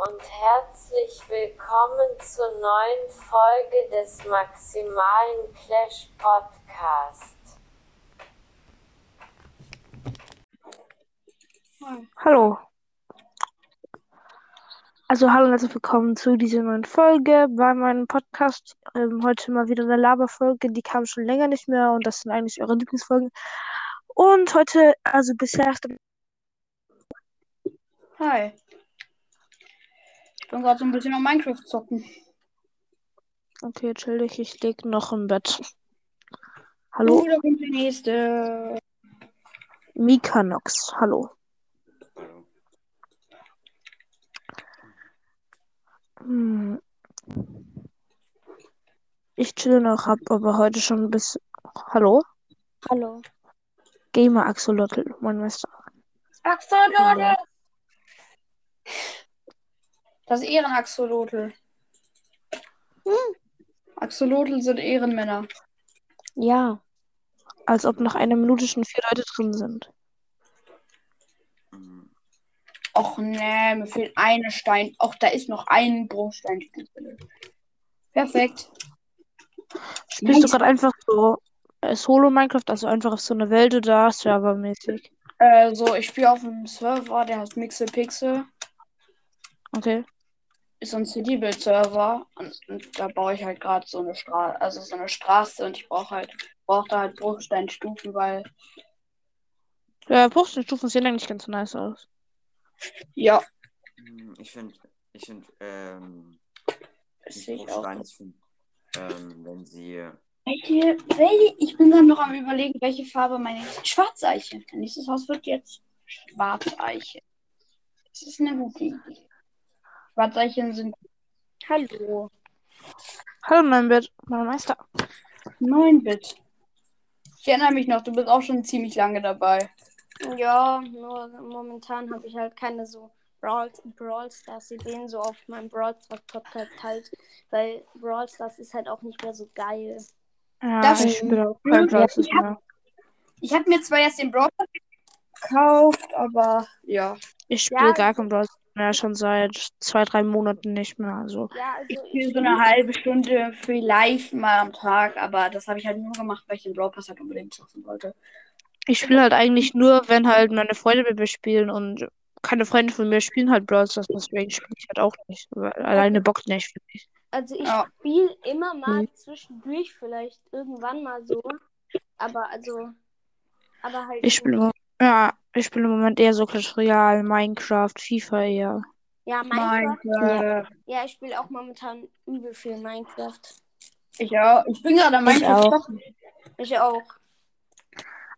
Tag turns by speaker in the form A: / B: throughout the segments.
A: und herzlich willkommen zur neuen Folge des Maximalen Clash Podcast.
B: Hallo. Also hallo und herzlich willkommen zu dieser neuen Folge bei meinem Podcast. Ähm, heute mal wieder eine Laberfolge, die kam schon länger nicht mehr und das sind eigentlich eure Lieblingsfolgen. Und heute, also bisher erst
C: Hi. Ich bin gerade so ein bisschen am Minecraft zocken.
B: Okay, chill dich, ich leg noch im Bett. Hallo,
C: Oh, da kommt der nächste.
B: Mikanox, hallo. Hm. Ich chill noch, hab aber heute schon bis. Hallo?
D: Hallo.
B: Gamer Axolotl, mein Meister.
C: Axolotl! Das Ehrenaxolotl. Axolotl sind Ehrenmänner.
D: Ja.
B: Als ob nach einer Minute schon vier Leute drin sind.
C: Och nee, mir fehlt eine Stein. Och, da ist noch ein Bruchstein. Perfekt.
B: Spielst du gerade einfach so äh, Solo Minecraft, also einfach auf so eine Welt oder servermäßig?
C: Äh, so, ich spiele auf einem Server, der heißt Mixelpixel.
B: Okay.
C: Ist so ein CD-Build-Server. Und, und da baue ich halt gerade so eine Straße, also so eine Straße und ich brauche halt, brauche da halt Bruchsteinstufen, weil
B: Ja, Bruchsteinstufen sehen eigentlich ganz nice aus.
C: ja,
E: Hm, Ich finde, ich finde, ähm,
C: das
E: nicht
C: sehe ich auch.
E: Bruchstein, ähm, wenn sie,
C: Welche, welche, ich bin dann noch am überlegen, welche Farbe meine Schwarzeiche. Mein nächstes Haus wird jetzt Schwarzeiche. Das ist eine gute Idee. Schwarzeichen sind
D: Hallo.
B: Hallo, mein Bett, mein Meister.
C: 9-Bit. Ich erinnere mich noch, du bist auch schon ziemlich lange dabei.
D: Ja, nur momentan habe ich halt keine so Brawl, Brawl Stars Ideen so auf meinem Brawl Stars Podcast halt, weil Brawl Stars ist halt auch nicht mehr so geil.
B: Ja,
C: Das
B: ich spiele auch kein Brawl Stars
C: ich hab-
B: mehr.
C: Ich habe mir zwar erst den Brawl Pass gekauft, aber ja.
B: Ich spiele
D: Ja,
B: gar kein Brawl Stars mehr, schon seit zwei, drei Monaten nicht mehr. Also,
D: Ja, also
C: Ich spiele so eine halbe Stunde vielleicht mal am Tag, aber das habe ich halt nur gemacht, weil ich den Brawl Pass halt unbedingt schaffen wollte.
B: ich spiele halt eigentlich nur, wenn halt meine Freunde mit mir spielen und keine Freunde von mir spielen halt Brawl Stars, deswegen spiele ich halt auch nicht. Weil alleine bockt nicht für mich.
D: Also ich
C: Ja.
D: spiele immer mal
B: Hm.
D: zwischendurch vielleicht irgendwann mal so. Aber also. Aber halt.
B: Ich spiele ja, ich spiele im Moment eher so Clash Royale, Minecraft, FIFA eher.
D: Ja, Minecraft.
C: Minecraft.
D: Ja, ich spiele auch momentan übel viel Minecraft.
C: Ich auch. Ich bin gerade am
D: Ich
C: Minecraft
D: auch. Ich auch.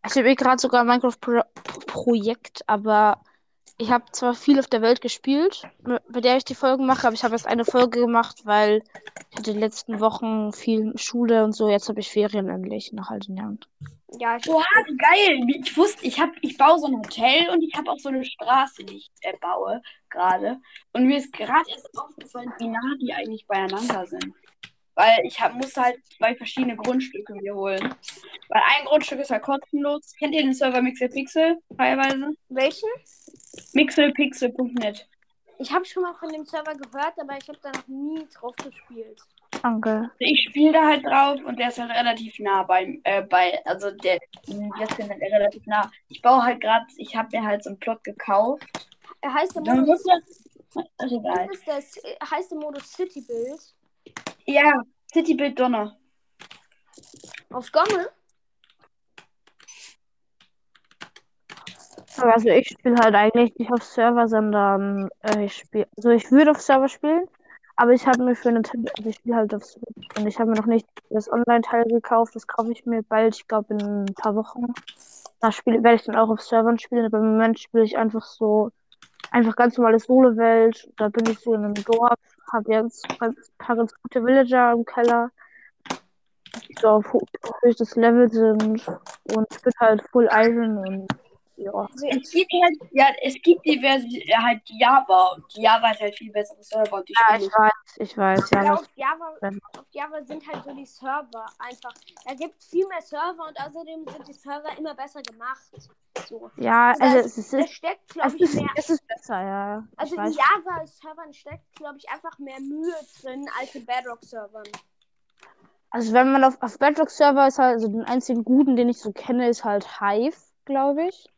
B: Ich habe eh gerade sogar ein Minecraft-Projekt, aber ich habe zwar viel auf der Welt gespielt, bei der ich die Folgen mache, aber ich habe erst eine Folge gemacht, weil ich hatte in den letzten Wochen viel Schule und so. Jetzt habe ich Ferien endlich nach all den Jahren.
D: Ja, ich,
C: Boah, geil. Ich wusste, ich, hab, ich baue so ein Hotel und ich habe auch so eine Straße, die ich äh, baue gerade. Und mir ist gerade erst aufgefallen, wie nah die eigentlich beieinander sind. Weil ich hab, musste halt zwei verschiedene Grundstücke mir holen. Weil ein Grundstück ist halt kostenlos. Kennt ihr den Server Mixelpixel teilweise?
D: welchen?
C: Mixelpixel.net.
D: Ich habe schon mal von dem Server gehört, aber ich habe da noch nie drauf gespielt.
B: Danke.
C: Ich spiele da halt drauf und der ist halt relativ nah beim, äh, bei, also der, jetzt sind halt relativ nah. Ich baue halt gerade, ich habe mir halt so einen Plot gekauft.
D: Er heißt der Modus,
C: ist egal.
D: ist das, äh, heißt der Modus City Build
C: Ja, City Build Donner.
D: auf Gomme.
B: Aber Also ich spiele halt eigentlich nicht auf Server, sondern äh, ich spiele, also ich würde auf Server spielen, aber ich habe mir für Nintendo, also ich spiele halt auf Switch. Und ich habe mir noch nicht das Online-Teil gekauft, das kaufe ich mir bald, ich glaube in ein paar Wochen. Da werde ich dann auch auf Servern spielen, aber im Moment spiele ich einfach so, einfach ganz normale Solo-Welt, da bin ich so in einem Dorf, habe jetzt ein paar ganz gute Villager im Keller, die so auf höchstes Level sind. Und ich bin halt Full Iron und Ja.
D: Also
C: Es gibt halt, ja, es gibt die Version, halt Java. Und Java ist halt viel bessere Server. Und die
B: Ja, ich weiß, ich weiß, ja.
D: Ja, auf Java, auf Java sind halt so die Server einfach. Da gibt es viel mehr Server und außerdem sind die Server immer besser gemacht. So.
B: Ja,
D: Also
B: also
D: da
B: es ist,
D: steckt,
B: es
D: glaube ich,
B: ist,
D: mehr.
B: es ist besser, ja.
D: Also in. Java-Servern steckt, glaube ich, einfach mehr Mühe drin als in Bedrock-Servern.
B: Also wenn man auf, auf Bedrock-Server ist halt, also den einzigen guten, den ich so kenne, ist halt Hive, glaube ich.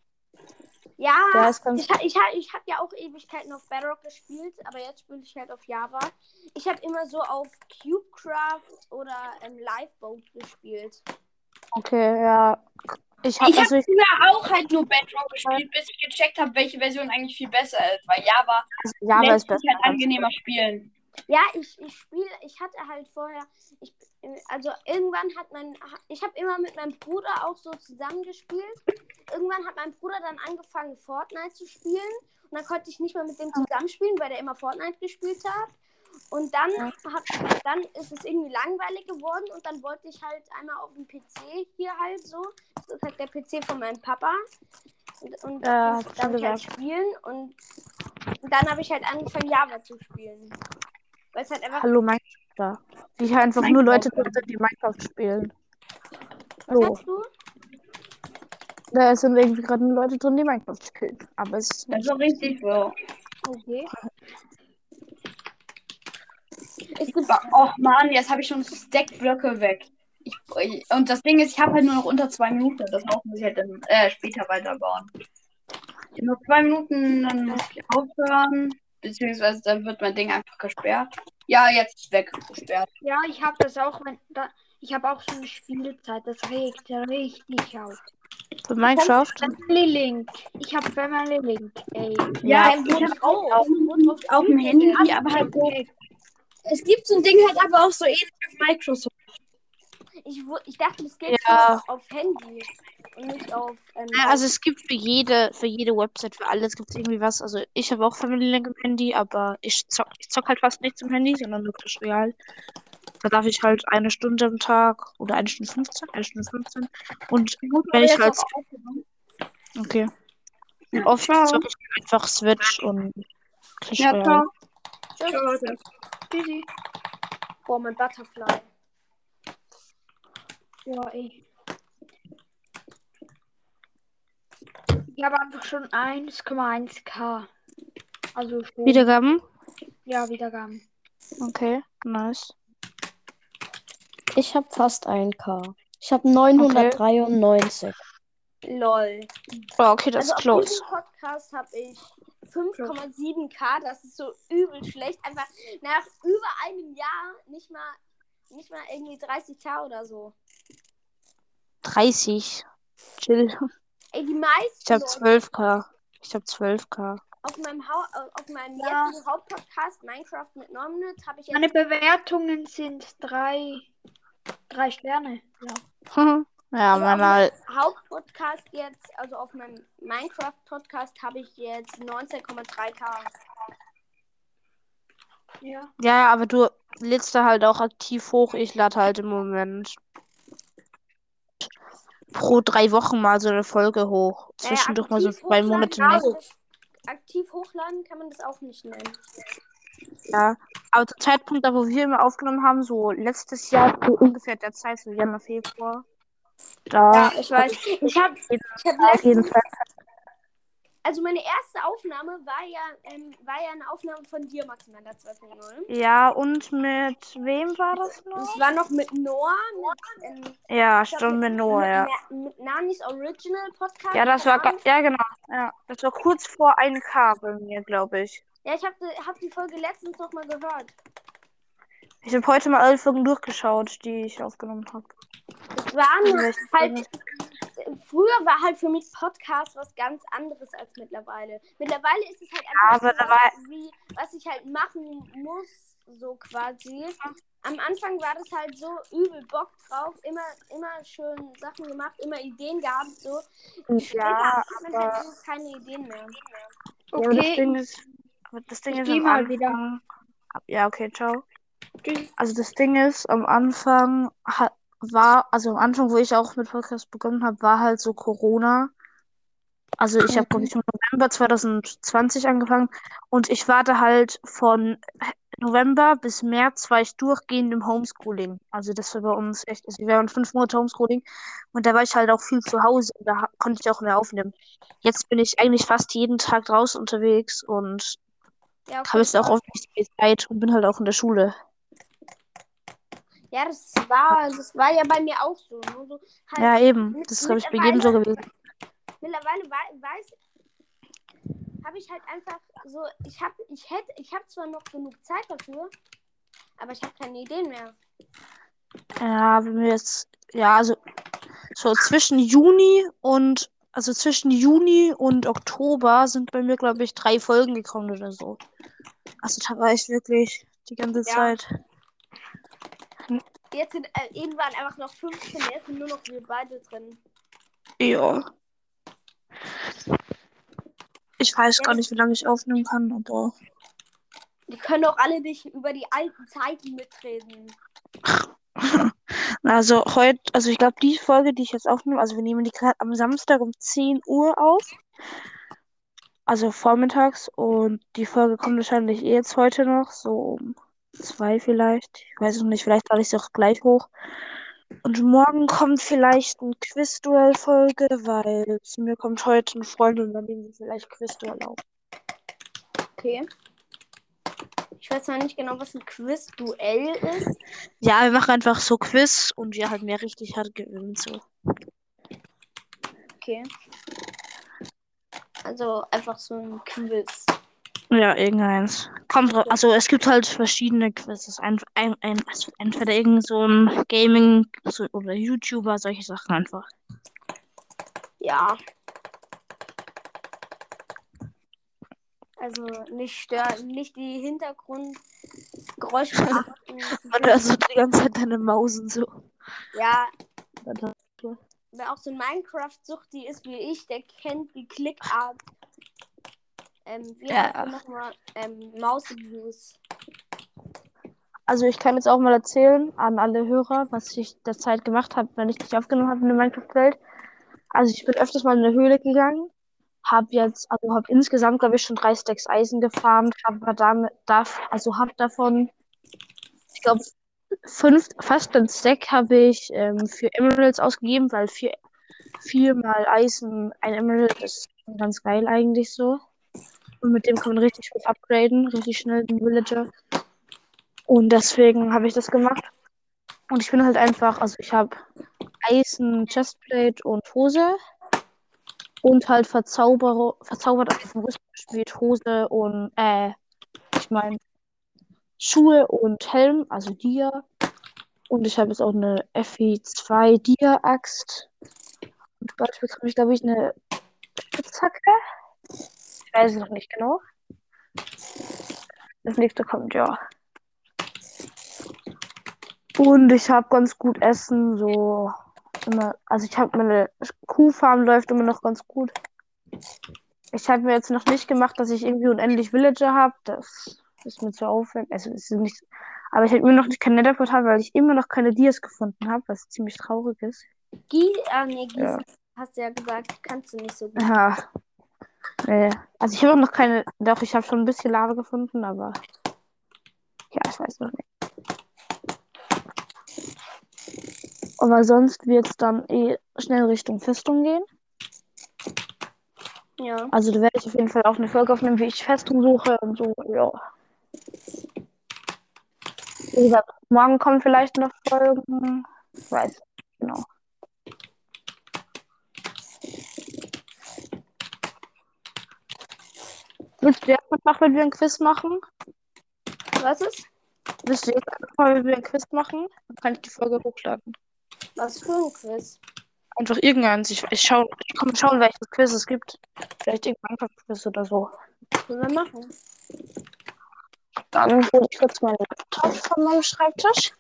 D: Ja,
B: ganz
D: ich, ich, ich habe ja auch Ewigkeiten auf Bedrock gespielt, aber jetzt spiele ich halt auf Java. Ich habe immer so auf Cubecraft oder ähm, Lifeboat gespielt.
B: Okay, ja. Ich habe
C: Ich
B: also
C: früher auch halt nur Bedrock gespielt, bis ich gecheckt habe, welche Version eigentlich viel besser ist. Weil Java
B: Java
C: lässt
B: ist besser.
C: halt angenehmer spielen.
D: Ja, ich, ich spiele, ich hatte halt vorher, ich, also irgendwann hat mein, ich habe immer mit meinem Bruder auch so zusammengespielt. Irgendwann hat mein Bruder dann angefangen, Fortnite zu spielen. Und dann konnte ich nicht mehr mit dem zusammenspielen, weil der immer Fortnite gespielt hat. Und dann, hat, dann ist es irgendwie langweilig geworden und dann wollte ich halt einmal auf dem PC hier halt so. Das ist halt der PC von meinem Papa. Und, und
B: Ja,
D: da
B: hast du
D: darf ich halt spielen und, und dann habe ich halt angefangen, Java zu spielen. Weil es halt einfach
B: Hallo Minecraft. Wie ich einfach nur Leute drin sind, die Minecraft spielen.
D: Was
B: So,
D: hast du?
B: da sind irgendwie gerade nur Leute drin, die Minecraft spielen. Aber es ist
C: Das ist auch richtig so.
D: Okay. Es gibt
C: Oh Mann, jetzt habe ich schon Stackblöcke weg. Ich, und das Ding ist, ich habe halt nur noch unter zwei Minuten. Das muss ich halt dann äh, später weiterbauen. Noch zwei Minuten, dann muss ich aufhören. Beziehungsweise dann wird mein Ding einfach gesperrt. Ja, jetzt ist weg, gesperrt.
F: Ja, ich habe das auch, wenn, da, ich habe auch so eine Spielzeit, das regt richtig auf.
B: für Minecraft.
F: Family Link. Ich habe Family Link, ey.
C: Ja,
D: Ja,
C: ich habe auch
D: drauf
C: auf dem Handy, aber halt so. Es gibt so ein Ding halt aber auch so ähnlich auf Microsoft.
D: Ich, ich dachte, das geht
B: Ja.
D: nur auf Handy nicht auf. Ähm,
B: Ja, also es gibt für jede, für jede Website, für alles gibt es irgendwie was. Also ich habe auch Family Link im Handy, aber ich zock, ich zock halt fast nicht zum Handy, sondern nur Clash Royale. Da darf ich halt eine Stunde am Tag oder eine Stunde 15, eine Stunde 15. Und wenn ich halt. Okay. Und oft
C: Ciao.
B: zocke ich einfach Switch und Clash
C: Ja,
B: Royale.
C: ciao.
D: Tschüss.
C: Ciao, Leute.
F: Tschüssi.
D: Boah, mein Butterfly.
F: Ja, ey. Ich habe einfach schon 1,1k. Also schon.
B: Wiedergaben?
F: Ja, Wiedergaben.
B: Okay, nice.
G: Ich habe fast 1K. Ich habe 993.
D: Lol.
B: Oh, okay, das
D: Also
B: ist
D: auf
B: close.
D: diesem Podcast habe ich 5,7k. Das ist so übel schlecht. Einfach nach über einem Jahr nicht mal, nicht mal irgendwie 30k oder so.
B: 30. Chill.
D: Ey, die meisten
B: Ich habe
D: Leute
B: 12k. Ich habe 12k.
D: auf meinem, Hau auf meinem
F: Ja.
D: jetzigen Hauptpodcast Minecraft mit Nomnet habe ich jetzt
F: Meine Bewertungen sind drei, drei Sterne. Ja.
B: ja,
D: Also meinem Hauptpodcast jetzt, also auf meinem Minecraft-Podcast habe ich jetzt 19,3k.
F: Ja.
B: Ja, aber du lädst da halt auch aktiv hoch. Ich lade halt im Moment pro drei Wochen mal so eine Folge hoch.
D: Naja,
B: Zwischendurch mal so zwei Monate nicht.
D: Aktiv hochladen kann man das auch nicht nennen.
B: Ja. Aber zum Zeitpunkt, da wo wir immer aufgenommen haben, so letztes Jahr, so ungefähr der Zeit, so Januar, Februar. Da
D: Ja, ich weiß. Ich habe ich hab letztens,
B: Fall.
D: Also meine erste Aufnahme war ja, ähm, war ja eine Aufnahme von dir, Maximilian 2.0.
B: Ja, und mit wem war das noch?
D: Das war noch mit Noah, mit, ähm,
B: Ja, stimmt, mit Noah,
D: mit,
B: ja.
D: Mit Nanis Original Podcast.
B: Ja, das war, ja, genau. Ja, das war kurz vor 1K bei mir, glaube ich.
D: Ja, ich habe hab die Folge letztens noch mal gehört.
B: Ich habe heute mal alle Folgen durchgeschaut, die ich aufgenommen habe.
D: Es waren halt. Früher war halt für mich Podcast was ganz anderes als mittlerweile. Mittlerweile ist es halt einfach
B: aber
D: so was, wie, was ich halt machen muss, so quasi. Am Anfang war das halt so übel Bock drauf, immer, immer schön Sachen gemacht, immer Ideen gehabt, so. Später
B: Ja,
D: hat man halt keine Ideen mehr.
B: Ja, aber das
F: Okay.
B: Ding ist, aber das Ding
F: Ich
B: ist
F: geh
B: am
F: mal
B: Anfang.
F: wieder.
B: Ja, okay, ciao.
F: Tschüss.
B: Also das Ding ist, am Anfang ha war, also am Anfang, wo ich auch mit Podcast begonnen habe, war halt so Corona. Also ich habe, glaube ich, im November 2020 angefangen und ich warte halt von November bis März war ich durchgehend im Homeschooling. Also das war bei uns echt, also wir waren fünf Monate Homeschooling und da war ich halt auch viel zu Hause und da konnte ich auch mehr aufnehmen. Jetzt bin ich eigentlich fast jeden Tag draußen unterwegs und
D: Ja, okay.
B: habe jetzt auch oft nicht viel Zeit und bin halt auch in der Schule.
D: Ja, das war, das war ja bei mir auch so. So halt
B: Ja, eben. Das ist, glaube ich, bei jedem so gewesen.
D: mittlerweile wei weiß, habe ich halt einfach so, ich habe, ich hätte, ich habe zwar noch genug Zeit dafür, aber ich habe keine Ideen mehr.
B: Ja, wenn wir jetzt, ja, also so zwischen Juni und, also zwischen Juni und Oktober sind bei mir, glaube ich, drei Folgen gekommen oder so. Also da war ich wirklich die ganze
D: Ja.
B: Zeit.
D: Jetzt sind äh, irgendwann einfach noch 15, jetzt sind nur noch wir beide drin.
B: Ja. Ich weiß gar nicht, wie lange ich aufnehmen kann, aber
D: Die können auch alle nicht über die alten Zeiten mitreden.
B: also heute, also ich glaube, die Folge, die ich jetzt aufnehme, also wir nehmen die gerade am Samstag um 10 Uhr auf. Also vormittags und die Folge kommt wahrscheinlich eh jetzt heute noch, so um zwei vielleicht. Ich weiß es noch nicht, vielleicht lade ich sie auch gleich hoch. Und morgen kommt vielleicht ein Quizduell-Folge, weil zu mir kommt heute eine Freundin und dann nehmen wir vielleicht Quizduell auf.
D: Okay. Ich weiß noch nicht genau, was ein Quiz-Duell ist.
B: Ja, wir machen einfach so Quiz und wer halt mehr richtig hat, gewinnt so.
D: Okay. Also einfach so ein Quiz.
B: Ja, irgendeins. Kommt drauf. Also es gibt halt verschiedene Quizzes. Ein, ein, ein, also entweder irgend so ein Gaming so, oder YouTuber, solche Sachen einfach.
D: Ja. Also nicht stören, nicht die Hintergrundgeräusche beachten.
B: Und also die ganze Zeit deine Maus und so.
D: Ja, wer auch so ein Minecraft-Sucht, die ist wie ich, der kennt die Clickart. Ähm, wie
B: Ja.
D: die nochmal? Ähm, Maus-Views.
B: Also ich kann jetzt auch mal erzählen an alle Hörer, was ich derzeit gemacht habe, wenn ich dich aufgenommen habe in der Minecraft-Welt. Also ich bin öfters mal in eine Höhle gegangen, habe jetzt, also habe insgesamt, glaube ich, schon drei Stacks Eisen gefarmt, habe damit, darf, also habe davon, ich glaube, fünf, fast ein Stack habe ich ähm, für Emeralds ausgegeben, weil vier, viermal Eisen, ein Emerald ist ganz geil eigentlich so. Und mit dem kann man richtig gut upgraden, richtig schnell den Villager. Und deswegen habe ich das gemacht. Und ich bin halt einfach, also ich habe Eisen, Chestplate und Hose. Und halt Verzauberer, verzaubert auf dem Rüstung Hose und, äh, ich meine, Schuhe und Helm, also Dia. Und ich habe jetzt auch eine FE2 Dia-Axt. Und bald bekomme ich, glaube ich, eine Spitzhacke. Weiß es noch nicht genau. Das nächste kommt, ja. Und ich habe ganz gut Essen, so immer, also ich habe meine Kuhfarm läuft immer noch ganz gut. Ich habe mir jetzt noch nicht gemacht, dass ich irgendwie unendlich Villager habe. Das ist mir zu aufwendig. Also ist nicht, aber ich habe immer noch nicht kein Netherportal, weil ich immer noch keine Dias gefunden habe, was ziemlich traurig ist.
D: Gie ah, nee, Gießen
B: Ja.
D: hast du ja gesagt, kannst du nicht so gut.
B: Ja. Nee. Also ich habe noch keine, doch ich habe schon ein bisschen Lava gefunden, aber ja, ich weiß noch nicht. Aber sonst wird es dann eh schnell Richtung Festung gehen.
D: Ja.
B: Also da werde ich auf jeden Fall auch eine Folge aufnehmen, wie ich Festung suche und so, ja. Wie gesagt, morgen kommen vielleicht noch Folgen. Ich weiß nicht genau. Willst du jetzt einfach, wenn wir ein Quiz machen?
D: Was ist?
B: Willst du jetzt einfach mal, wenn wir ein Quiz machen? Dann kann ich die Folge hochladen.
D: Was für ein Quiz?
B: Einfach irgendeins. Ich, ich, schau, ich komme schauen, welches Quiz es gibt. Vielleicht irgendein Quiz oder so.
D: Können wir machen.
B: Dann hole ich kurz meinen Laptop von meinem Schreibtisch.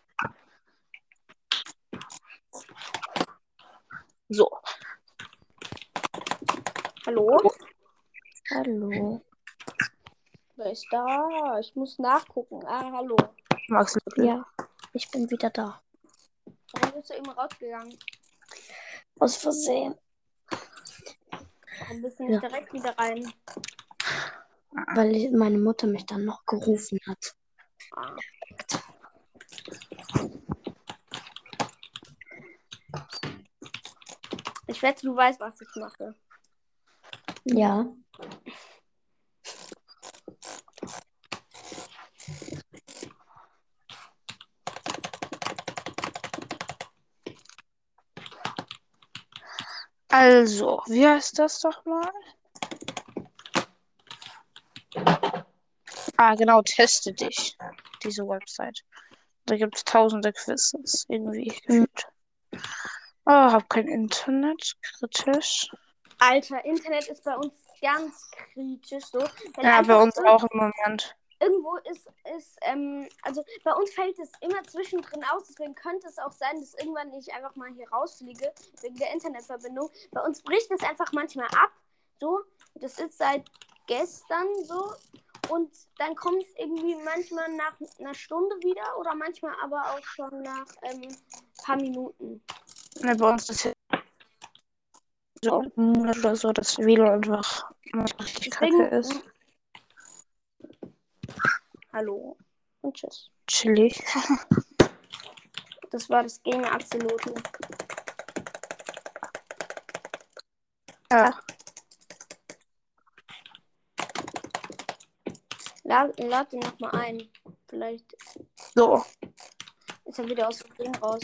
B: So,
D: Hallo?
B: hallo.
D: Wer ist da? Ich muss nachgucken. Ah, hallo.
B: Max Lückel.
G: Ja, ich bin wieder da.
D: Warum bist du eben rausgegangen?
G: Aus Versehen.
D: Warum bist du nicht
G: Ja.
D: direkt wieder rein?
G: weil ich, meine Mutter mich dann noch gerufen hat.
D: Ah. Ich wette, du weißt, was ich mache.
G: Ja.
B: Also, wie heißt das doch mal? Ah, genau, teste dich. Diese Website. Da gibt es tausende Quizzes, irgendwie gefühlt. Oh, hab kein Internet. Kritisch.
D: Alter, Internet ist bei uns ganz kritisch so. Wenn
B: Ja, bei uns auch im Moment.
D: Irgendwo ist, ist ähm, also bei uns fällt es immer zwischendrin aus, deswegen könnte es auch sein, dass irgendwann ich einfach mal hier rausfliege, wegen der Internetverbindung. Bei uns bricht es einfach manchmal ab, so. Das ist seit gestern so. Und dann kommt es irgendwie manchmal nach einer Stunde wieder oder manchmal aber auch schon nach ähm, paar Minuten.
B: Ne, bei uns ist ja so ein dass WLAN einfach richtig kacke ist.
D: Hallo und tschüss.
B: Chillig.
D: Das war das Game Axolotl.
B: Ja.
D: Lad, lad ihn nochmal ein. Vielleicht
B: So.
D: ist er wieder aus dem Ding raus.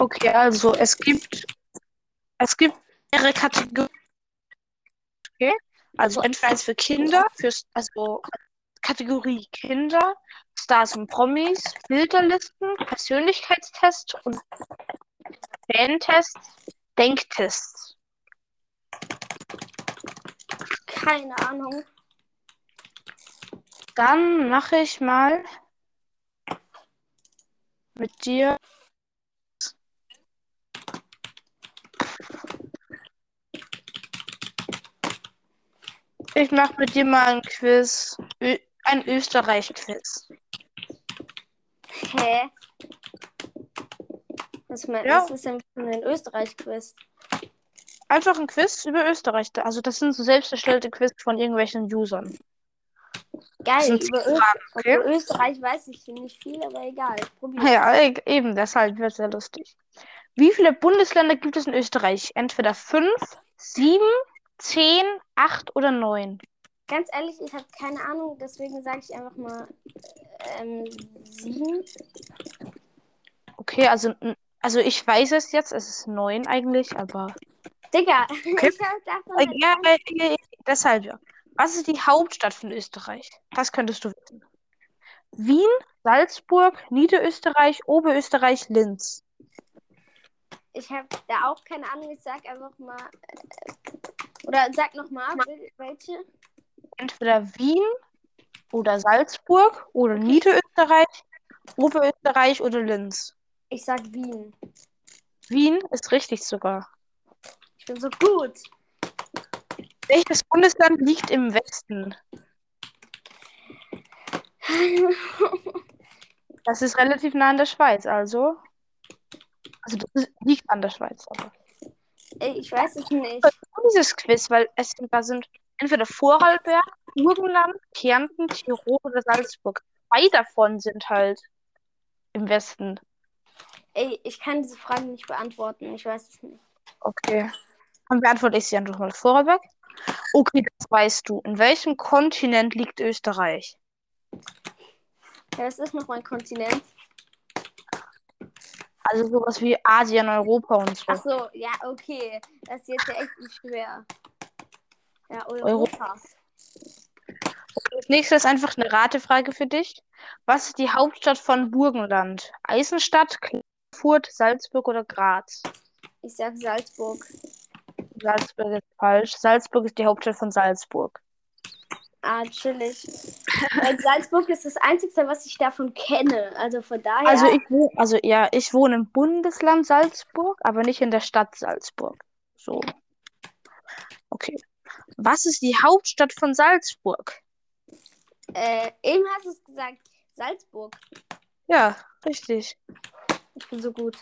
B: Okay, also es gibt es gibt mehrere Kategorien. Okay? Also entweder eins für Kinder, fürs, also Kategorie Kinder, Stars und Promis, Bilderlisten, Persönlichkeitstest und Fantests, Denktests.
D: Keine Ahnung.
B: Dann mache ich mal mit dir. Ich mache mit dir mal ein Quiz, Ö ein Österreich-Quiz.
D: Hä? Was, mein,
B: Ja.
D: ist denn für ein Österreich-Quiz?
B: Einfach ein Quiz über Österreich. Also das sind so selbst erstellte Quiz von irgendwelchen Usern.
D: Geil, über,
B: Fragen, okay?
D: über Österreich weiß ich nicht viel, aber egal. Probier.
B: Ja, e- eben, deshalb wird es sehr lustig. Wie viele Bundesländer gibt es in Österreich? Entweder fünf, sieben, zehn, acht oder neun.
D: Ganz ehrlich, ich habe keine Ahnung, deswegen sage ich einfach mal ähm, sieben.
B: Okay, also, also ich weiß es jetzt, es ist neun eigentlich, aber.
D: Digga,
B: Okay.
D: ich hab davon
B: Äh, ja, äh, äh, deshalb ja. Was ist die Hauptstadt von Österreich? Das könntest du wissen. Wien, Salzburg, Niederösterreich, Oberösterreich, Linz.
D: Ich habe da auch keine Ahnung, ich sag einfach mal. Äh, oder sag nochmal, welche?
B: Entweder Wien oder Salzburg oder Niederösterreich, Oberösterreich oder Linz.
D: Ich sag Wien.
B: Wien ist richtig sogar.
D: Ich bin so gut.
B: Welches Bundesland liegt im Westen? Das ist relativ nah an der Schweiz, also. Also das ist, liegt an der Schweiz, aber.
D: Ey, ich weiß es nicht.
B: Dieses Quiz, weil es sind, da sind entweder Vorarlberg, Burgenland, Kärnten, Tirol oder Salzburg. Zwei davon sind halt im Westen.
D: Ey, ich kann diese Fragen nicht beantworten. Ich weiß es nicht.
B: Okay. Dann beantworte ich sie einfach mal. Vorarlberg? Okay, das weißt du. In welchem Kontinent liegt Österreich?
D: Ja, das ist noch mein Kontinent.
B: Also sowas wie Asien, Europa und so.
D: Ach so, ja, okay. Das ist jetzt ja echt nicht schwer. Ja, Europa.
B: Das nächste ist einfach eine Ratefrage für dich. Was ist die Hauptstadt von Burgenland? Eisenstadt, Klagenfurt, Salzburg oder Graz?
D: Ich sag Salzburg.
B: Salzburg ist falsch. Salzburg ist die Hauptstadt von Salzburg.
D: Ah, chillig. Weil Salzburg ist das Einzige, was ich davon kenne. Also von daher.
B: Also ich wohne, also ja, ich wohne im Bundesland Salzburg, aber nicht in der Stadt Salzburg. So. Okay. Was ist die Hauptstadt von Salzburg?
D: äh, eben hast du es gesagt. Salzburg.
B: Ja, richtig.
D: Ich bin so gut.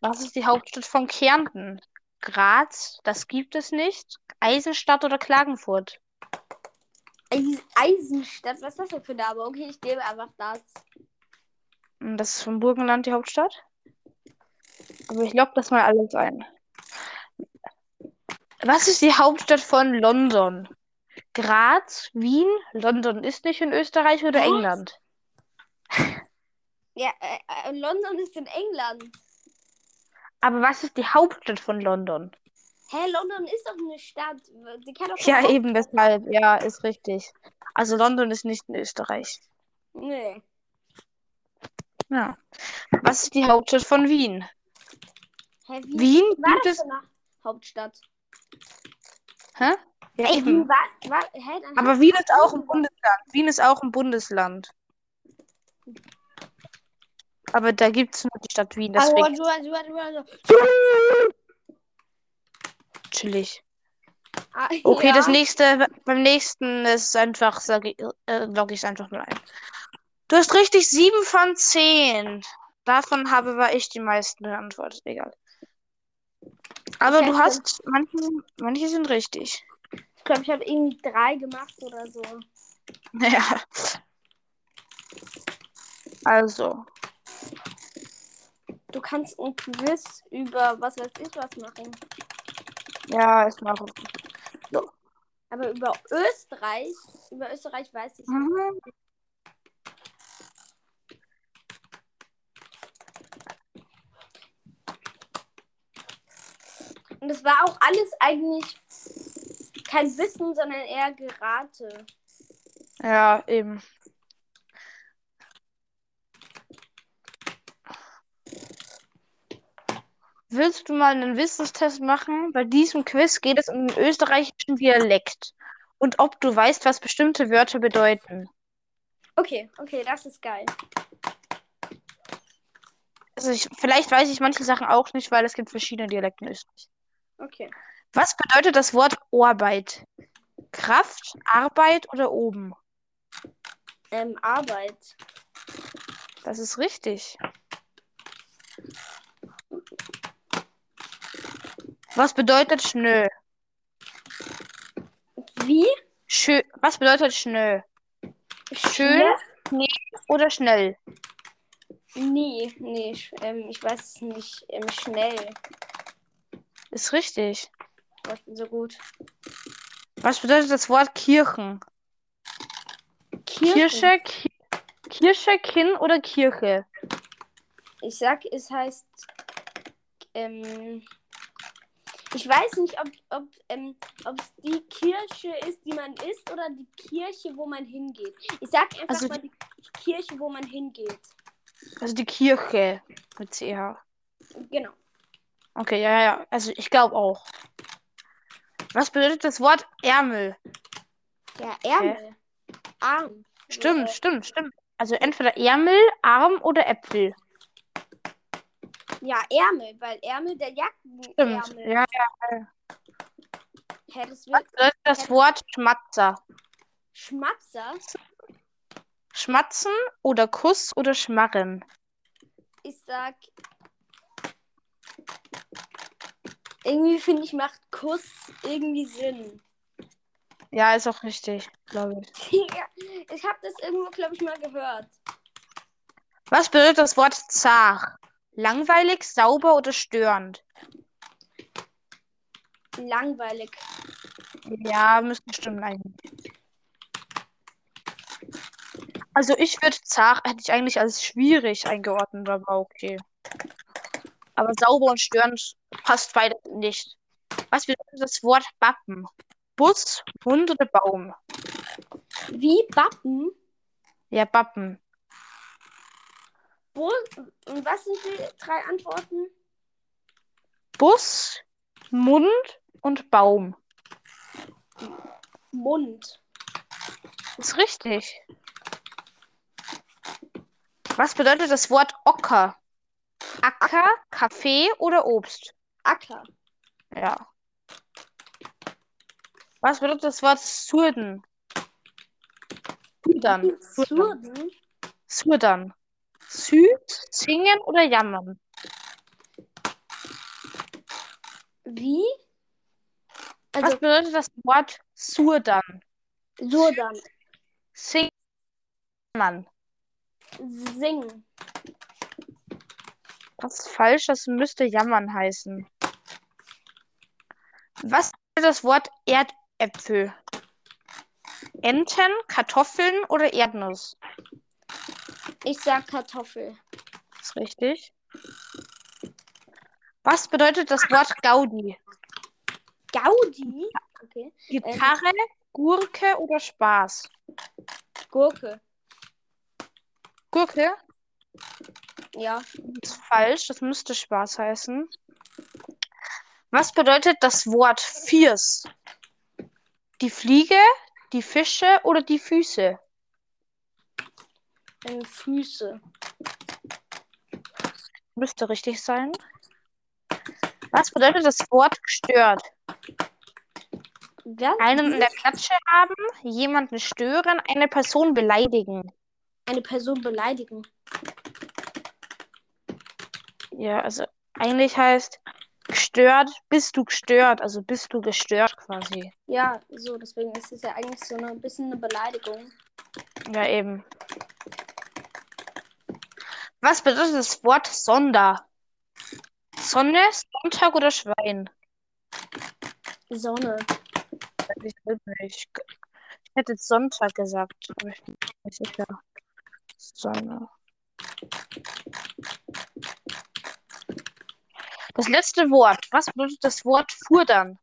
B: Was ist die Hauptstadt von Kärnten? Graz, das gibt es nicht. Eisenstadt oder Klagenfurt?
D: Eis Eisenstadt, was ist das denn für ein Name? Okay, ich nehme einfach das.
B: Das ist vom Burgenland die Hauptstadt. Aber ich lock das mal alles ein. Was ist die Hauptstadt von London? Graz, Wien, London ist nicht in Österreich oder
D: Was?
B: England?
D: Ja, äh, äh, London ist in England.
B: Aber was ist die Hauptstadt von London?
D: Hä, London ist doch eine Stadt. Die kann doch
B: Ja, eben deshalb. Ja, ist richtig. Also London ist nicht in Österreich.
D: Nee.
B: Ja. Was ist die Hauptstadt von Wien?
D: Hä, wie
B: Wien
D: war das
B: es.
D: eine Hauptstadt?
B: Hä? Ja, eben.
D: Wien war, war, hä,
B: Aber Wien ist auch ein Bundesland. Wien ist auch ein Bundesland. Aber da gibt es nur die Stadt Wien,
D: Also,
B: deswegen
D: warte, warte, warte, warte.
B: Chillig.
D: Ah,
B: Okay,
D: ja.
B: das nächste, beim nächsten ist einfach, sage ich, äh, logge ich es einfach mal ein. Du hast richtig 7 von 10. Davon habe aber ich die meisten beantwortet, egal. Aber du hast, manche, sind- manche sind richtig.
D: Ich glaube, ich habe irgendwie drei gemacht oder so.
B: Ja. Also,
D: Du kannst ein Quiz über was weiß ich was machen.
B: Ja, ist mal gut.
D: Aber über Österreich, über Österreich weiß ich. nicht.
B: Mhm.
D: Und es war auch alles eigentlich kein Wissen, sondern eher Gerate.
B: Ja, eben. Willst du mal einen Wissenstest machen? Bei diesem Quiz geht es um den österreichischen Dialekt und ob du weißt, was bestimmte Wörter bedeuten.
D: Okay, okay, das ist geil.
B: Also ich, vielleicht weiß ich manche Sachen auch nicht, weil es gibt verschiedene Dialekte in Österreich.
D: Okay.
B: Was bedeutet das Wort Arbeit? Kraft, Arbeit oder oben?
D: Ähm, Arbeit.
B: Das ist richtig. Was bedeutet Schnö?
D: Wie?
B: Schö Was bedeutet Schnö? Schön oder schnell?
D: Nee, nee, sch- ähm, ich weiß es nicht. Ähm, schnell.
B: Ist richtig.
D: Ich bin so gut.
B: Was bedeutet das Wort Kirchen?
D: Kirchen.
B: Kirsche, Ki Kirsche, Kinn oder Kirche?
D: Ich sag, es heißt. Ähm, ich weiß nicht, ob ob ähm, ob es die Kirche ist, die man isst, oder die Kirche, wo man hingeht. Ich sag einfach
B: Also
D: mal die Kirche, wo man hingeht.
B: Also die Kirche mit CH.
D: Genau.
B: Okay, ja, ja. Also ich glaube auch. Was bedeutet das Wort Ärmel?
D: Ja, Ärmel. Arm.
B: Stimmt,
D: Äh,
B: stimmt, stimmt. Also entweder Ärmel, Arm oder Äpfel.
D: Ja, Ärmel, weil Ärmel der
B: Stimmt.
D: Jackenärmel.
B: Ja, ja.
D: Hä, das
B: Was
D: wird
B: bedeutet das Wort Schmatzer?
D: Schmatzer.
B: Schmatzen oder Kuss oder Schmarren?
D: Ich sag. Irgendwie finde ich, macht Kuss irgendwie Sinn.
B: Ja, ist auch richtig, glaube ich.
D: Ja, ich habe das irgendwo, glaube ich, mal gehört.
B: Was bedeutet das Wort zart? Langweilig, sauber oder störend?
D: Langweilig.
B: Ja, müsste stimmen eigentlich. Also ich würde zart, hätte ich eigentlich als schwierig eingeordnet, aber okay. Aber sauber und störend passt beide nicht. Was bedeutet das Wort Bappen? Bus, Hund oder Baum?
D: Wie Bappen?
B: Ja, Bappen.
D: Und was sind die drei Antworten?
B: Bus, Mund und Baum.
D: Mund.
B: Ist richtig. Was bedeutet das Wort Ocker? Acker, Kaffee oder Obst?
D: Acker.
B: Ja. Was bedeutet das Wort Surden? Sudern. Sudern.
D: Surden.
B: Süd, singen oder jammern?
D: Wie?
B: Was
D: Also,
B: bedeutet das Wort Surdern?
D: Surdan.
B: Singen, jammern.
D: Singen.
B: Das ist falsch, das müsste jammern heißen. Was bedeutet das Wort Erdäpfel? Enten, Kartoffeln oder Erdnuss?
D: Ich sag Kartoffel.
B: ist richtig. Was bedeutet das Wort Gaudi?
D: Gaudi? Okay.
B: Gitarre, Gurke oder Spaß?
D: Gurke.
B: Gurke
D: Ja.
B: ist falsch, das müsste Spaß heißen. Was bedeutet das Wort Fierce? Die Fliege, die Fische oder die Füße?
D: Äh, Füße.
B: Müsste richtig sein. Was bedeutet das Wort gestört?
D: Wer?
B: Einen in der Klatsche haben, jemanden stören, eine Person beleidigen.
D: Eine Person beleidigen.
B: Ja, also eigentlich heißt gestört, bist du gestört, also bist du gestört quasi.
D: Ja, so, deswegen ist es ja eigentlich so eine bisschen eine Beleidigung.
B: Ja, eben. Was bedeutet das Wort Sonder? Sonne, Sonntag oder Schwein?
D: Sonne.
B: Ich. Ich hätte jetzt Sonntag gesagt, aber ich bin nicht sicher. Sonne. Das letzte Wort. Was bedeutet das Wort Furdern?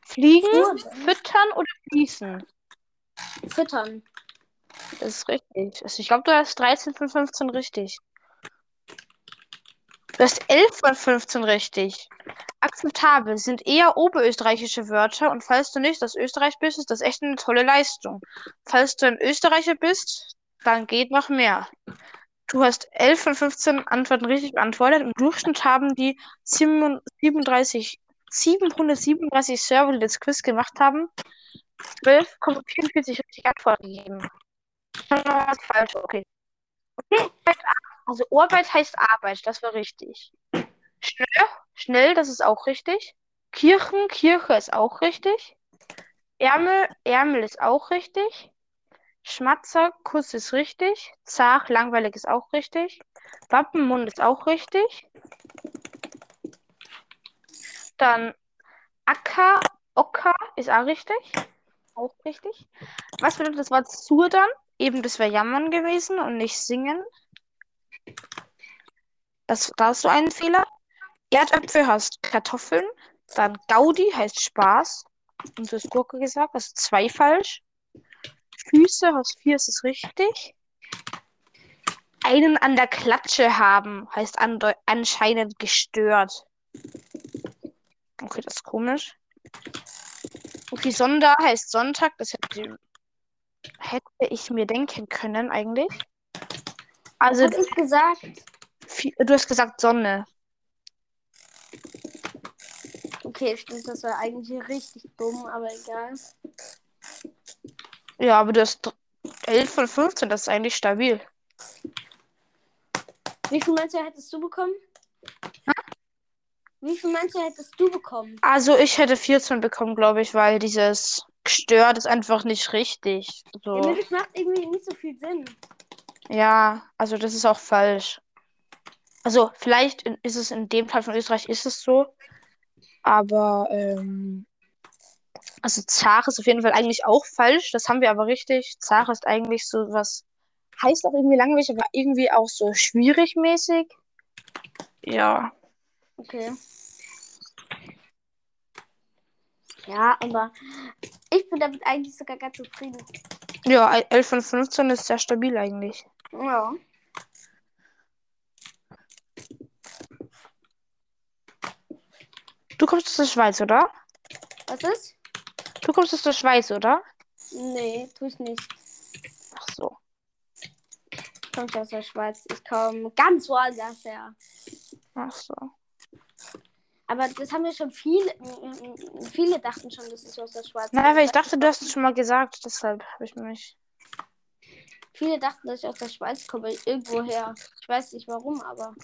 B: Fliegen,
D: Furdern?
B: füttern oder fließen?
D: Füttern.
B: Das ist richtig. Also ich glaube, du hast 13 von 15 richtig. Du hast 11 von 15 richtig. Akzeptabel sind eher oberösterreichische Wörter und falls du nicht aus Österreich bist, ist das echt eine tolle Leistung. Falls du ein Österreicher bist, dann geht noch mehr. Du hast 11 von 15 Antworten richtig beantwortet. Im Durchschnitt haben die 37, 737 Server, die das Quiz gemacht haben, 12,44 richtig Antworten gegeben. Was falsch, okay. Okay, also Arbeit heißt Arbeit, das war richtig. Schnell, schnell, das ist auch richtig. Kirchen, Kirche ist auch richtig. Ärmel, Ärmel ist auch richtig. Schmatzer, Kuss ist richtig. Zach, langweilig ist auch richtig. Wappenmund ist auch richtig. Dann Acker, Ocker ist auch richtig. Auch richtig. Was bedeutet das Wort Surdern? Eben, das wäre Jammern gewesen und nicht Singen. Das, da hast du einen Fehler. Erdäpfel heißt Kartoffeln. Dann Gaudi heißt Spaß. Und du hast Gurke gesagt, also zwei falsch. Füße heißt vier, ist es richtig. Einen an der Klatsche haben heißt anscheinend gestört. Okay, das ist komisch. Okay, Sonder heißt Sonntag. Das hätte, hätte ich mir denken können, eigentlich. Also,
D: Was hab ich gesagt?
B: du hast gesagt Sonne.
D: Okay, stimmt, das war eigentlich richtig dumm, aber egal.
B: Ja, aber du hast 11 von 15, das ist eigentlich stabil.
D: Wie viel du, hättest du bekommen? Wie viel du, hättest du bekommen?
B: Also, ich hätte 14 bekommen, glaube ich, weil dieses gestört ist einfach nicht richtig.
D: Ja,
B: So.
D: nee, das macht irgendwie nicht so viel Sinn.
B: Ja, also das ist auch falsch. Also vielleicht ist es in dem Fall von Österreich ist es so, aber ähm, also Zach ist auf jeden Fall eigentlich auch falsch. Das haben wir aber richtig. Zach ist eigentlich so was heißt auch irgendwie langweilig, aber irgendwie auch so schwierig mäßig. Ja,
D: Okay. Ja, aber ich bin damit eigentlich sogar ganz zufrieden.
B: ja, 11 von 15 ist sehr stabil eigentlich.
D: Ja.
B: Du kommst aus der Schweiz, oder?
D: Was ist?
B: Du kommst aus der Schweiz, oder?
D: Nee, tue ich nicht.
B: Ach so.
D: Ich komme aus der Schweiz. Ich komme ganz woanders her.
B: Ach so.
D: Aber das haben wir schon viele. Viele dachten schon, dass ich aus der Schweiz
B: Na, weil ich dachte, du hast es schon mal gesagt, deshalb habe ich mich.
D: Viele dachten, dass ich aus der Schweiz komme, irgendwoher. Ich weiß nicht warum, aber.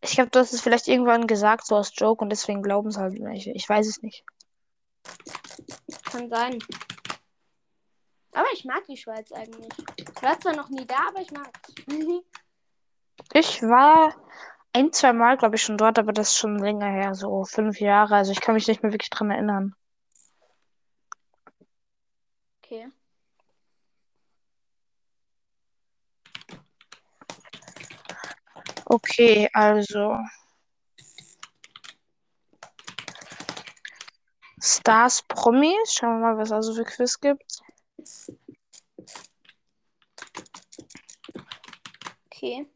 B: Ich glaube, du hast es vielleicht irgendwann gesagt, so als Joke, und deswegen glauben es halt welche. Ich weiß es nicht.
D: Kann sein. Aber ich mag die Schweiz eigentlich. Ich war zwar noch nie da, aber ich mag
B: Ich war ein, zwei Mal, glaube ich, schon dort, aber das ist schon länger her, so fünf Jahre. Also ich kann mich nicht mehr wirklich dran erinnern.
D: Okay.
B: Okay, also. Stars Promis. Schauen wir mal, was es also für Quiz gibt.
D: Okay.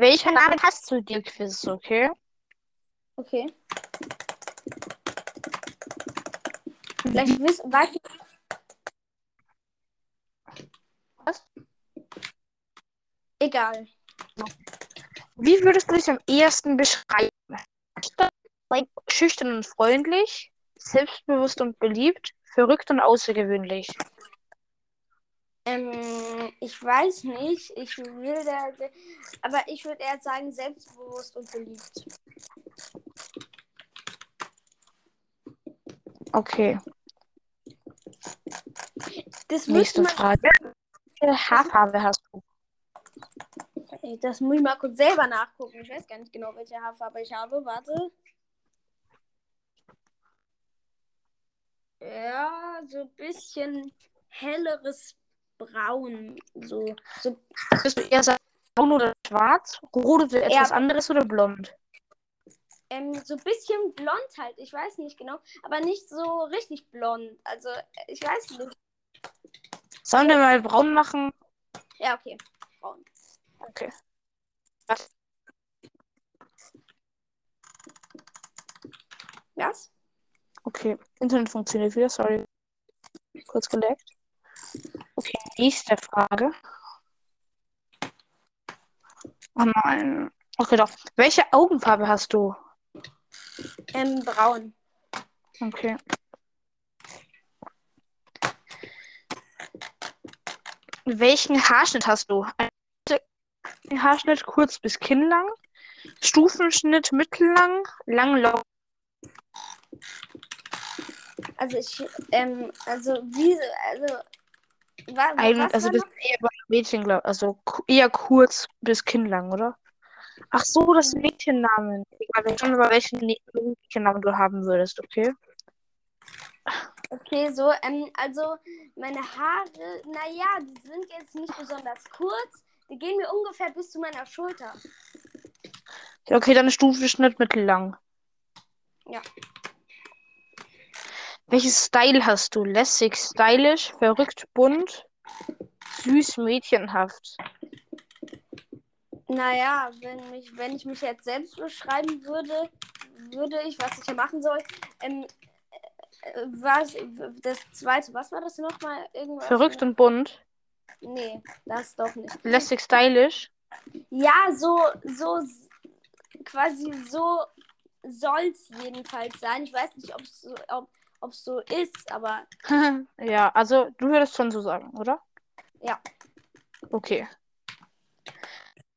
B: Welcher Name hast du dir Quiz, okay?
D: Okay. Vielleicht wiss, weiß ich.
B: Was?
D: Egal.
B: Wie würdest du dich am ehesten beschreiben? Schüchtern und freundlich, selbstbewusst und beliebt, verrückt und außergewöhnlich.
D: Ähm, ich weiß nicht. Ich will da, aber ich würde eher sagen selbstbewusst und beliebt.
B: Okay,
D: Das
B: nächste
D: man,
B: Frage. Welche Haarfarbe hast du?
D: Ey, das muss ich mal kurz selber nachgucken. Ich weiß gar nicht genau, welche Haarfarbe ich habe. Warte. Ja, so ein bisschen helleres Braun. So, so
B: Bist du eher braun oder schwarz? Rot oder etwas
D: Eher-
B: anderes oder blond?
D: Ähm, so ein bisschen blond halt. Ich weiß nicht genau. Aber nicht so richtig blond. Also, ich weiß nicht.
B: Sollen wir mal braun machen?
D: Ja, okay. Braun.
B: Okay.
D: Was?
B: Okay, Internet funktioniert wieder, sorry. Kurz geleckt. Okay, nächste Frage. Oh nein. Okay, doch. Welche Augenfarbe hast du?
D: Ähm, braun.
B: Okay. Welchen Haarschnitt hast du? Ein Haarschnitt kurz bis kinnlang, Stufenschnitt mittellang, lang, lock.
D: Also ich, ähm, also wie, also, wa,
B: Ein,
D: was
B: also das
D: noch?
B: ist eher bei Mädchen, glaub, also eher kurz bis kinnlang, oder? Ach so, das sind Mädchennamen. Egal, wir schauen mal, welchen Mädchennamen du haben würdest, okay?
D: Okay, so, ähm, also meine Haare, naja, die sind jetzt nicht besonders kurz. Die gehen mir ungefähr bis zu meiner Schulter.
B: Okay, dann Stufenschnitt mittellang.
D: Ja.
B: Welches Style hast du? Lässig, stylisch, verrückt, bunt, süß, mädchenhaft.
D: Naja, wenn, mich, wenn ich mich jetzt selbst beschreiben würde, würde ich, was ich hier machen soll, ähm, äh, was, das zweite, was war das nochmal? Irgendwas?
B: Verrückt und bunt,
D: Nee, das doch nicht.
B: lässig, stylisch.
D: Ja, so, so, quasi so soll's jedenfalls sein. Ich weiß nicht, ob's so, ob es so ist, aber
B: Ja, also du würdest schon so sagen, oder?
D: Ja.
B: Okay.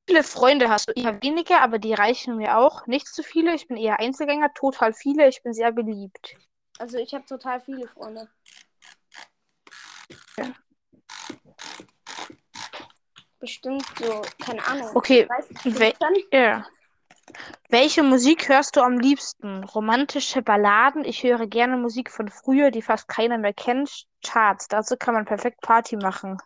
B: Wie viele Freunde hast du? Eher weniger, aber die reichen mir auch. Nicht zu viele. Ich bin eher Einzelgänger. Total viele. Ich bin sehr beliebt.
D: also ich habe total viele Freunde.
B: Ja.
D: Bestimmt so, keine Ahnung.
B: Okay,
D: Ich weiß nicht,
B: we-
D: 15?
B: Ja. Welche Musik hörst du am liebsten? Romantische Balladen? Ich höre gerne Musik von früher, die fast keiner mehr kennt. Charts. Dazu kann man perfekt Party machen.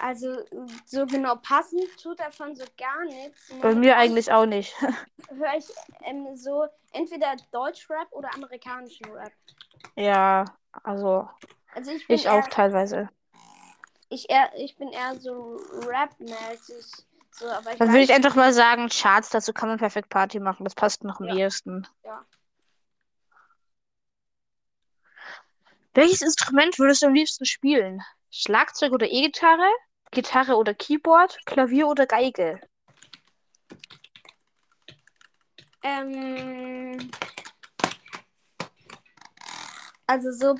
D: Also so genau passend tut davon so gar nichts.
B: Bei mir eigentlich auch nicht.
D: höre ich ähm, so entweder Deutschrap oder amerikanischen Rap.
B: Ja, also
D: Also ich bin
B: ich auch
D: eher,
B: teilweise.
D: ich eher, ich bin eher so Rap-mäßig. So, aber ich
B: Dann würde ich einfach mal sagen, Charts, dazu kann man perfekt Party machen. Das passt noch am
D: Ja.
B: ehesten.
D: Ja.
B: Welches Instrument würdest du am liebsten spielen? Schlagzeug oder E-Gitarre? Gitarre oder Keyboard? Klavier oder Geige?
D: Ähm, also so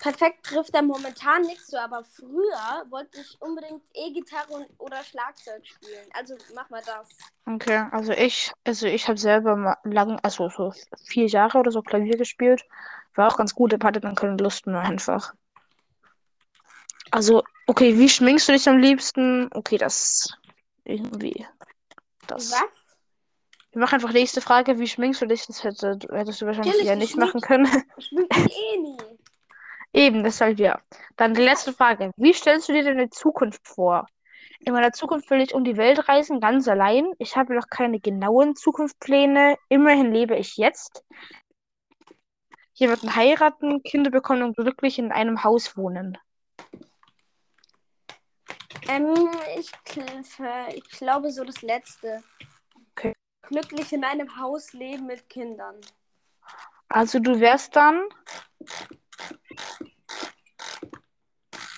D: perfekt trifft er momentan nichts so, aber früher wollte ich unbedingt E-Gitarre oder Schlagzeug spielen. Also mach mal das.
B: Okay, also ich, also ich habe selber mal lang, also so vier Jahre oder so Klavier gespielt. War auch ganz gut, aber hatte dann keine Lust mehr einfach. Also, okay, wie schminkst du dich am liebsten? Okay, das irgendwie. Das.
D: Was?
B: Ich mache einfach nächste Frage. Wie schminkst du dich? Das hätte, hättest du wahrscheinlich ja
D: ich
B: nicht
D: schmink-
B: machen können.
D: Ich spiele eh nie.
B: Eben, deshalb ja. Dann die letzte Frage. Wie stellst du dir deine Zukunft vor? In meiner Zukunft will ich um die Welt reisen, ganz allein. Ich habe noch keine genauen Zukunftspläne. Immerhin lebe ich jetzt. Jemanden heiraten, Kinder bekommen und glücklich in einem Haus wohnen.
D: Ähm, ich, ich glaube so das letzte.
B: Okay.
D: Glücklich in einem Haus leben mit Kindern.
B: Also du wärst dann.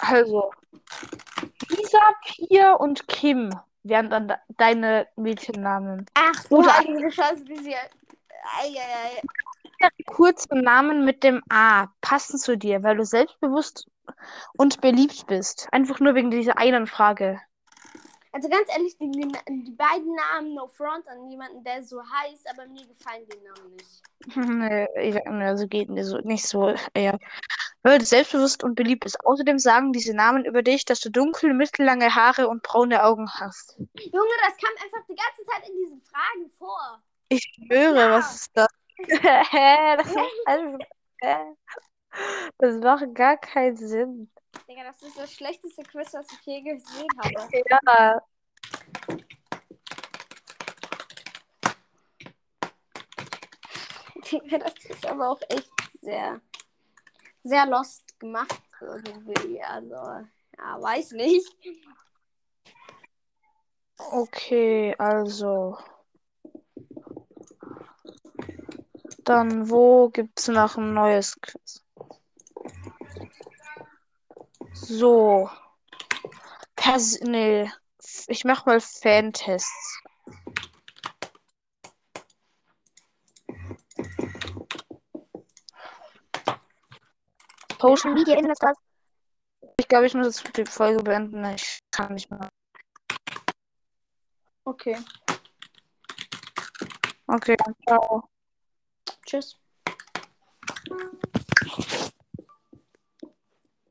B: Also. Lisa, Pia und Kim wären dann de- deine Mädchennamen.
D: Ach, du
B: Oder-
D: heilige Scheiße, wie sie. Eieiei.
B: kurze Namen mit dem A passen zu dir, weil du selbstbewusst und beliebt bist. Einfach nur wegen dieser einen Frage.
D: Also ganz ehrlich, die, die, beiden Namen No Front an jemanden, der so heißt, aber mir gefallen die Namen nicht.
B: Nee, ich- also geht nicht so, nicht so eher. Weil du selbstbewusst und beliebt bist. Außerdem sagen diese Namen über dich, dass du dunkle, mittellange Haare und braune Augen hast.
D: Junge, das kam einfach die ganze Zeit in diesen Fragen vor.
B: Ich schwöre,
D: Ja.
B: was ist das? Das macht gar keinen Sinn.
D: Digga, das ist das schlechteste Quiz, was ich je gesehen habe.
B: Ja.
D: Digga, das ist aber auch echt sehr, sehr lost gemacht irgendwie. Also, ja, weiß nicht.
B: Okay, also. Dann, wo gibt's noch ein neues Quiz? So. Pers nee. Ich mach mal Fantests. Potion.
F: Wie ändert das?
B: Ich glaube, ich muss jetzt die Folge beenden. Ich kann nicht mehr.
D: Okay.
B: Okay, ciao.
D: Tschüss.